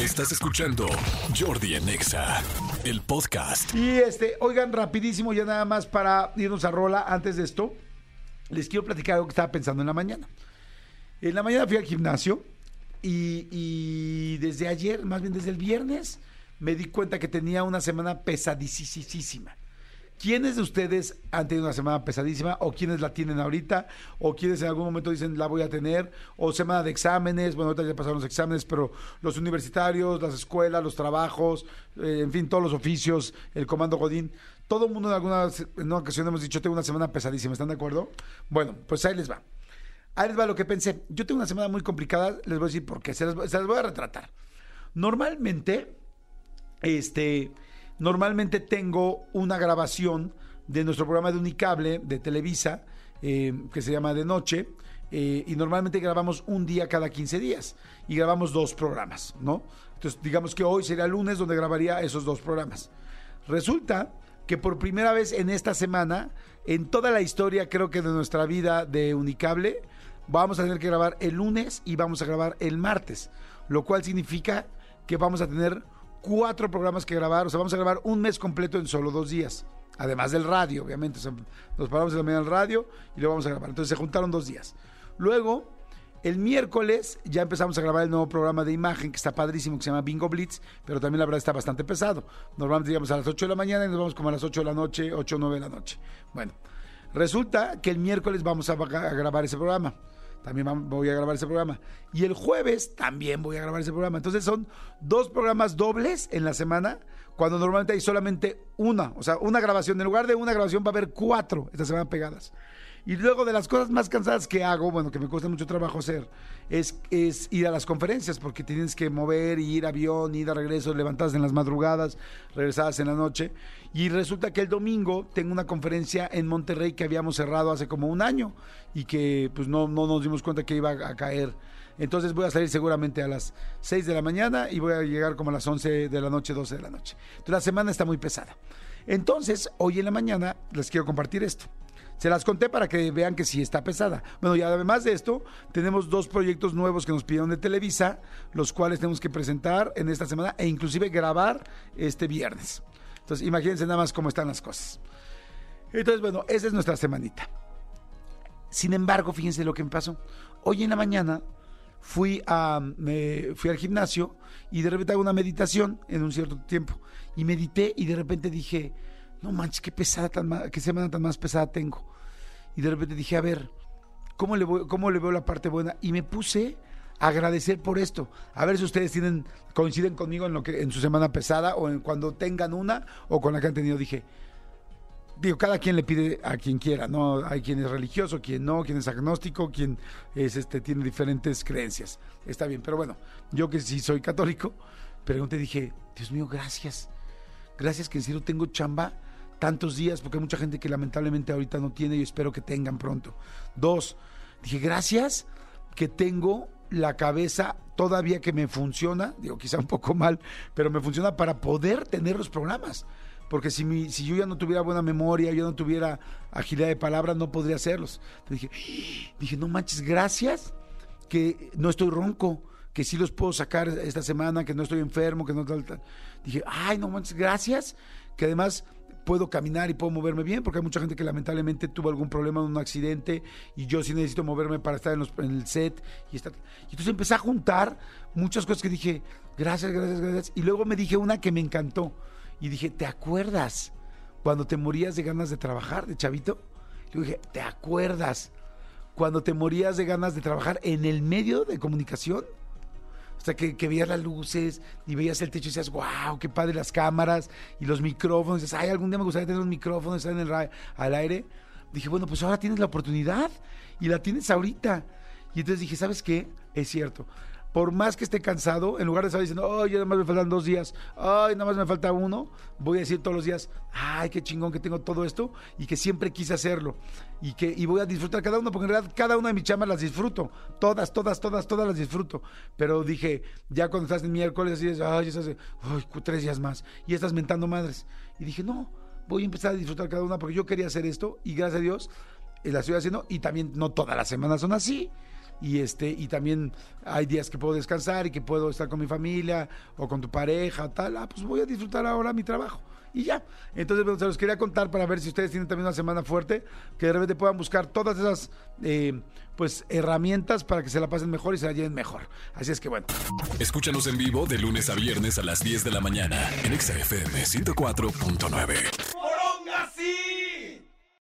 Estás escuchando Jordi Anexa, el podcast. Y este, oigan, rapidísimo, ya nada más para irnos a rola. Antes de esto, les quiero platicar algo que estaba pensando en la mañana. En la mañana fui al gimnasio y, desde ayer, más bien desde el viernes, me di cuenta que tenía una semana pesadísima. ¿Quiénes de ustedes han tenido una semana pesadísima o quiénes la tienen ahorita o quiénes en algún momento dicen la voy a tener o semana de exámenes, bueno, ahorita ya pasaron los exámenes, pero los universitarios, las escuelas, los trabajos, eh, en fin, todos los oficios, el comando Godín, todo el mundo en alguna ocasión hemos dicho tengo una semana pesadísima, ¿están de acuerdo? Bueno, pues ahí les va. Ahí les va lo que pensé. Yo tengo una semana muy complicada, les voy a decir por qué, se las voy a retratar. Normalmente, este Normalmente tengo una grabación de nuestro programa de Unicable de Televisa, eh, que se llama De Noche, eh, y normalmente grabamos un día cada 15 días y grabamos dos programas, ¿no? Entonces, digamos que hoy sería lunes donde grabaría esos dos programas. Resulta que por primera vez en esta semana, en toda la historia, creo que de nuestra vida de Unicable, vamos a tener que grabar el lunes y vamos a grabar el martes, lo cual significa que vamos a tener cuatro programas que grabar, o sea, vamos a grabar un mes completo en solo dos días. Además del radio, obviamente. Nos paramos en la mañana del radio y lo vamos a grabar. Entonces se juntaron dos días. Luego, el miércoles ya empezamos a grabar el nuevo programa de imagen que está padrísimo, que se llama Bingo Blitz, pero también la verdad está bastante pesado. Normalmente llegamos a las 8 de la mañana y nos vamos como a las 8 de la noche, 8 o 9 de la noche. Bueno, resulta que el miércoles vamos a, a grabar ese programa también voy a grabar ese programa. Y el jueves también voy a grabar ese programa. Entonces son dos programas dobles en la semana, cuando normalmente hay solamente una, o sea, una grabación. En lugar de una grabación va a haber cuatro esta semana pegadas. Y luego de las cosas más cansadas que hago, bueno, que me cuesta mucho trabajo hacer, es, es ir a las conferencias, porque tienes que mover, y ir avión, ir a regreso, levantadas en las madrugadas, regresadas en la noche. Y resulta que el domingo tengo una conferencia en Monterrey que habíamos cerrado hace como un año y que pues no, no nos dimos cuenta que iba a caer. Entonces voy a salir seguramente a las 6 de la mañana y voy a llegar como a las 11 de la noche, 12 de la noche. Entonces la semana está muy pesada. Entonces, hoy en la mañana les quiero compartir esto. Se las conté para que vean que sí está pesada. Bueno, y además de esto, tenemos dos proyectos nuevos que nos pidieron de Televisa, los cuales tenemos que presentar en esta semana e inclusive grabar este viernes. Entonces, imagínense nada más cómo están las cosas. Entonces, bueno, esa es nuestra semanita. Sin embargo, fíjense lo que me pasó. Hoy en la mañana fui, a, fui al gimnasio y de repente hago una meditación en un cierto tiempo. Y medité y de repente dije, no manches, qué pesada tan qué semana tan más pesada tengo. Y de repente dije, a ver, ¿cómo le, voy, ¿cómo le veo la parte buena? Y me puse a agradecer por esto. A ver si ustedes tienen, coinciden conmigo en lo que, en su semana pesada, o en cuando tengan una, o con la que han tenido. Dije, digo, cada quien le pide a quien quiera, ¿no? Hay quien es religioso, quien no, quien es agnóstico, quien es este, tiene diferentes creencias. Está bien, pero bueno, yo que sí soy católico, pregunté, dije, Dios mío, gracias. Gracias que en serio tengo chamba tantos días, porque hay mucha gente que lamentablemente ahorita no tiene y espero que tengan pronto. Dos, dije, gracias que tengo la cabeza todavía que me funciona, digo quizá un poco mal, pero me funciona para poder tener los programas. Porque si, mi, si yo ya no tuviera buena memoria, yo no tuviera agilidad de palabras, no podría hacerlos. dije, dije, no manches, gracias que no estoy ronco, que sí los puedo sacar esta semana, que no estoy enfermo, que no tal, tal. Dije, ay, no manches, gracias, que además puedo caminar y puedo moverme bien, porque hay mucha gente que lamentablemente tuvo algún problema en un accidente y yo sí necesito moverme para estar en, el set. Y, estar. y entonces empecé a juntar muchas cosas que dije, gracias, gracias, gracias. Y luego me dije una que me encantó. Y dije, ¿te acuerdas cuando te morías de ganas de trabajar, de chavito? Yo dije, ¿te acuerdas cuando te morías de ganas de trabajar en el medio de comunicación? O sea, que, veías las luces y veías el techo y decías, wow, qué padre las cámaras y los micrófonos. Dices, ay, algún día me gustaría tener un micrófono, estar en el al aire. Dije, bueno, pues ahora tienes la oportunidad y la tienes ahorita. Y entonces dije, ¿sabes qué? Es cierto por más que esté cansado, en lugar de estar diciendo, ay, nada más me faltan dos días, ay, nada más me falta uno, voy a decir todos los días, ay, qué chingón que tengo todo esto y que siempre quise hacerlo y que y voy a disfrutar cada uno, porque en realidad cada una de mis chamas las disfruto, todas, todas, todas, todas las disfruto. Pero dije, ya cuando estás en miércoles, así es, ay, estás, ay, tres días más y estás mentando madres. Y dije, no, voy a empezar a disfrutar cada una porque yo quería hacer esto y gracias a Dios eh, la estoy haciendo y también no todas las semanas son así y este y también hay días que puedo descansar y que puedo estar con mi familia o con tu pareja tal ah pues voy a disfrutar ahora mi trabajo y ya. Entonces bueno, se los quería contar para ver si ustedes tienen también una semana fuerte que de repente puedan buscar todas esas eh, pues herramientas para que se la pasen mejor y se la lleven mejor. Así es que bueno. Escúchanos en vivo de lunes a viernes a las 10 de la mañana en XFM 104.9.